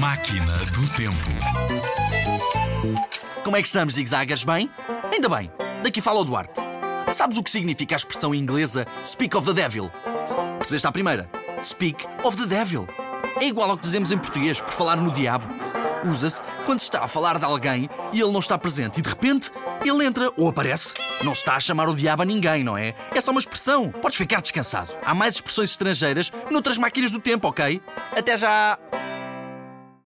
Máquina do Tempo. Como é que estamos, zigzagas Bem? Ainda bem. Daqui fala o Duarte. Sabes o que significa a expressão inglesa Speak of the Devil? Percebeste à primeira? Speak of the Devil. É igual ao que dizemos em português por falar no diabo. Usa-se quando se está a falar de alguém e ele não está presente e de repente ele entra ou aparece. Não se está a chamar o diabo a ninguém, não é? É só uma expressão. Podes ficar descansado. Há mais expressões estrangeiras noutras máquinas do tempo, ok? Até já!